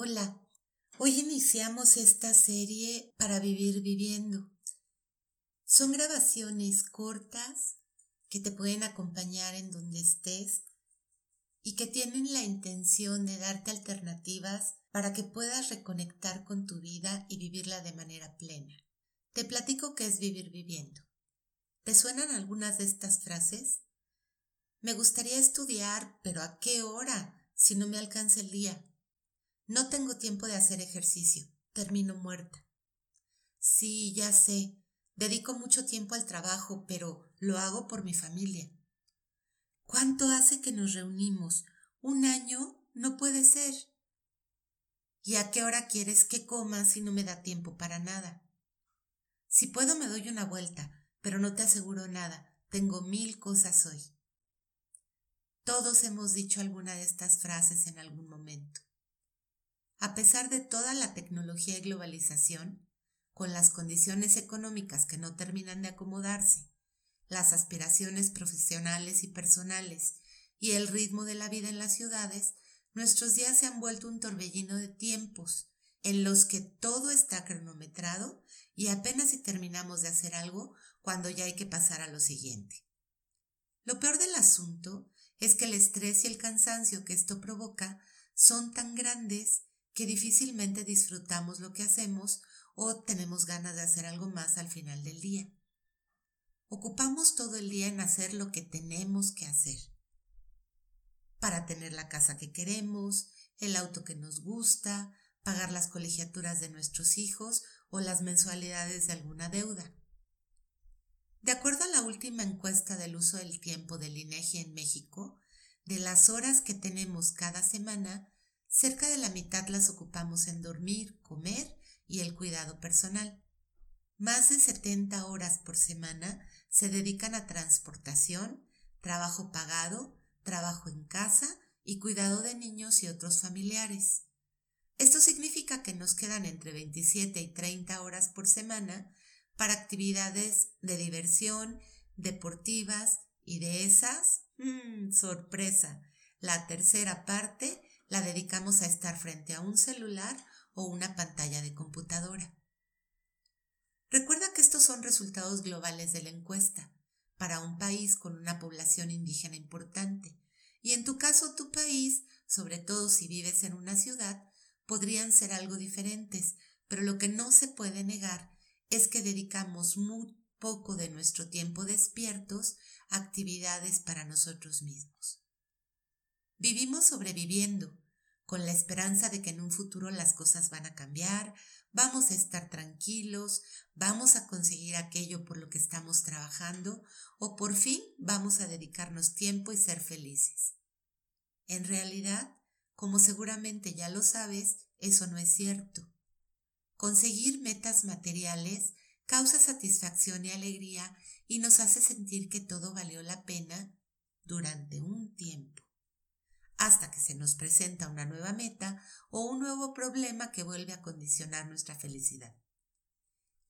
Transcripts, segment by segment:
Hola, hoy iniciamos esta serie para vivir viviendo. Son grabaciones cortas que te pueden acompañar en donde estés y que tienen la intención de darte alternativas para que puedas reconectar con tu vida y vivirla de manera plena. Te platico qué es vivir viviendo. ¿Te suenan algunas de estas frases? Me gustaría estudiar, pero ¿a qué hora si no me alcanza el día? No tengo tiempo de hacer ejercicio. Termino muerta. Sí, ya sé. Dedico mucho tiempo al trabajo, pero lo hago por mi familia. ¿Cuánto hace que nos reunimos? ¿Un año? No puede ser. ¿Y a qué hora quieres que coma si no me da tiempo para nada? Si puedo me doy una vuelta, pero no te aseguro nada. Tengo mil cosas hoy. Todos hemos dicho alguna de estas frases en algún momento. A pesar de toda la tecnología y globalización, con las condiciones económicas que no terminan de acomodarse, las aspiraciones profesionales y personales y el ritmo de la vida en las ciudades, nuestros días se han vuelto un torbellino de tiempos en los que todo está cronometrado y apenas si terminamos de hacer algo cuando ya hay que pasar a lo siguiente. Lo peor del asunto es que el estrés y el cansancio que esto provoca son tan grandes que difícilmente disfrutamos lo que hacemos o tenemos ganas de hacer algo más al final del día. Ocupamos todo el día en hacer lo que tenemos que hacer. Para tener la casa que queremos, el auto que nos gusta, pagar las colegiaturas de nuestros hijos o las mensualidades de alguna deuda. De acuerdo a la última encuesta del uso del tiempo del INEGI en México, de las horas que tenemos cada semana, Cerca de la mitad las ocupamos en dormir, comer y el cuidado personal. Más de 70 horas por semana se dedican a transportación, trabajo pagado, trabajo en casa y cuidado de niños y otros familiares. Esto significa que nos quedan entre 27 y 30 horas por semana para actividades de diversión, deportivas y de esas, mmm, sorpresa, la tercera parte la dedicamos a estar frente a un celular o una pantalla de computadora. Recuerda que estos son resultados globales de la encuesta para un país con una población indígena importante, y en tu caso tu país, sobre todo si vives en una ciudad, podrían ser algo diferentes, pero lo que no se puede negar es que dedicamos muy poco de nuestro tiempo despiertos a actividades para nosotros mismos. Vivimos sobreviviendo, con la esperanza de que en un futuro las cosas van a cambiar, vamos a estar tranquilos, vamos a conseguir aquello por lo que estamos trabajando o por fin vamos a dedicarnos tiempo y ser felices. En realidad, como seguramente ya lo sabes, eso no es cierto. Conseguir metas materiales causa satisfacción y alegría y nos hace sentir que todo valió la pena durante un tiempo hasta que se nos presenta una nueva meta o un nuevo problema que vuelve a condicionar nuestra felicidad.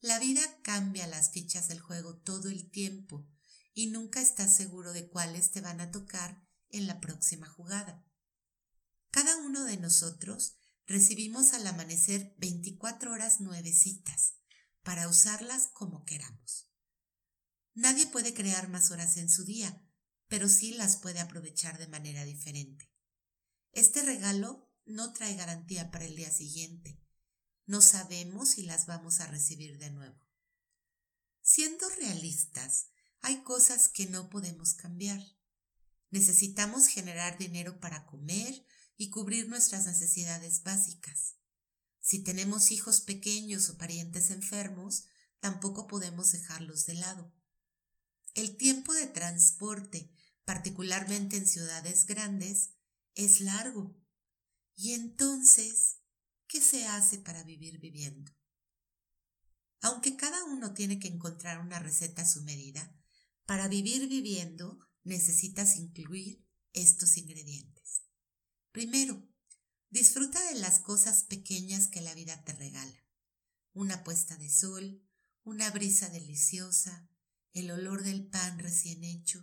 La vida cambia las fichas del juego todo el tiempo y nunca estás seguro de cuáles te van a tocar en la próxima jugada. Cada uno de nosotros recibimos al amanecer 24 horas nuevecitas para usarlas como queramos. Nadie puede crear más horas en su día, pero sí las puede aprovechar de manera diferente. Este regalo no trae garantía para el día siguiente. No sabemos si las vamos a recibir de nuevo. Siendo realistas, hay cosas que no podemos cambiar. Necesitamos generar dinero para comer y cubrir nuestras necesidades básicas. Si tenemos hijos pequeños o parientes enfermos, tampoco podemos dejarlos de lado. El tiempo de transporte, particularmente en ciudades grandes, es largo. Y entonces, ¿qué se hace para vivir viviendo? Aunque cada uno tiene que encontrar una receta a su medida, para vivir viviendo necesitas incluir estos ingredientes. Primero, disfruta de las cosas pequeñas que la vida te regala. Una puesta de sol, una brisa deliciosa, el olor del pan recién hecho,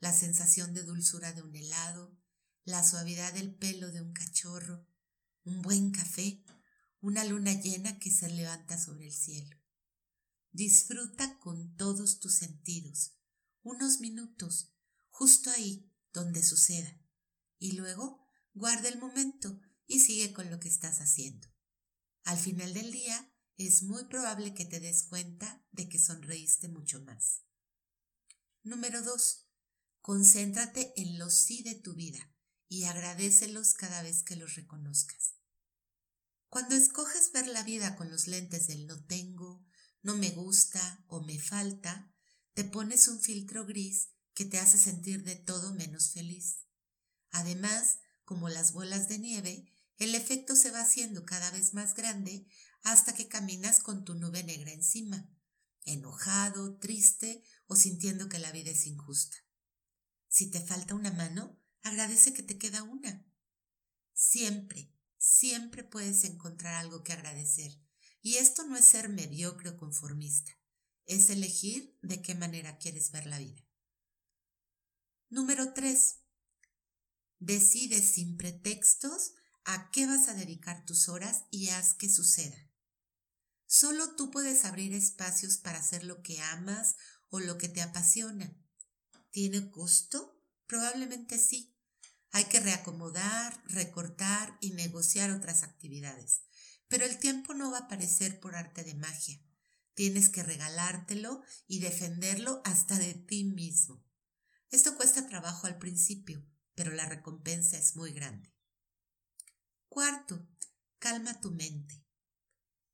la sensación de dulzura de un helado, la suavidad del pelo de un cachorro, un buen café, una luna llena que se levanta sobre el cielo. Disfruta con todos tus sentidos, unos minutos, justo ahí donde suceda, y luego guarda el momento y sigue con lo que estás haciendo. Al final del día es muy probable que te des cuenta de que sonreíste mucho más. Número 2. Concéntrate en los sí de tu vida y agradecelos cada vez que los reconozcas. Cuando escoges ver la vida con los lentes del no tengo, no me gusta o me falta, te pones un filtro gris que te hace sentir de todo menos feliz. Además, como las bolas de nieve, el efecto se va haciendo cada vez más grande hasta que caminas con tu nube negra encima, enojado, triste o sintiendo que la vida es injusta. Si te falta una mano, agradece que te queda una. Siempre, siempre puedes encontrar algo que agradecer. Y esto no es ser mediocre o conformista, es elegir de qué manera quieres ver la vida. Número 3. Decide sin pretextos a qué vas a dedicar tus horas y haz que suceda. Solo tú puedes abrir espacios para hacer lo que amas o lo que te apasiona. ¿Tiene costo? Probablemente sí. Hay que reacomodar, recortar y negociar otras actividades. Pero el tiempo no va a aparecer por arte de magia. Tienes que regalártelo y defenderlo hasta de ti mismo. Esto cuesta trabajo al principio, pero la recompensa es muy grande. Cuarto, calma tu mente.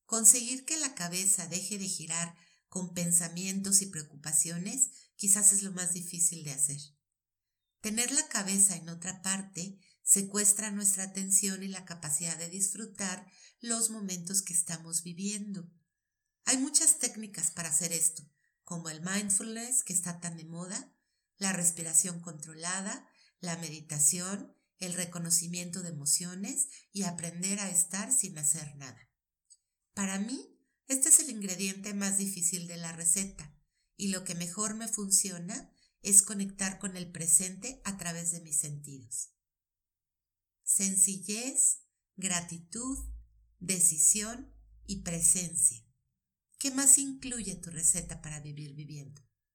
Conseguir que la cabeza deje de girar con pensamientos y preocupaciones quizás es lo más difícil de hacer. Tener la cabeza en otra parte secuestra nuestra atención y la capacidad de disfrutar los momentos que estamos viviendo. Hay muchas técnicas para hacer esto, como el mindfulness que está tan de moda, la respiración controlada, la meditación, el reconocimiento de emociones y aprender a estar sin hacer nada. Para mí, este es el ingrediente más difícil de la receta y lo que mejor me funciona es conectar con el presente a través de mis sentidos. Sencillez, gratitud, decisión y presencia. ¿Qué más incluye tu receta para vivir viviendo?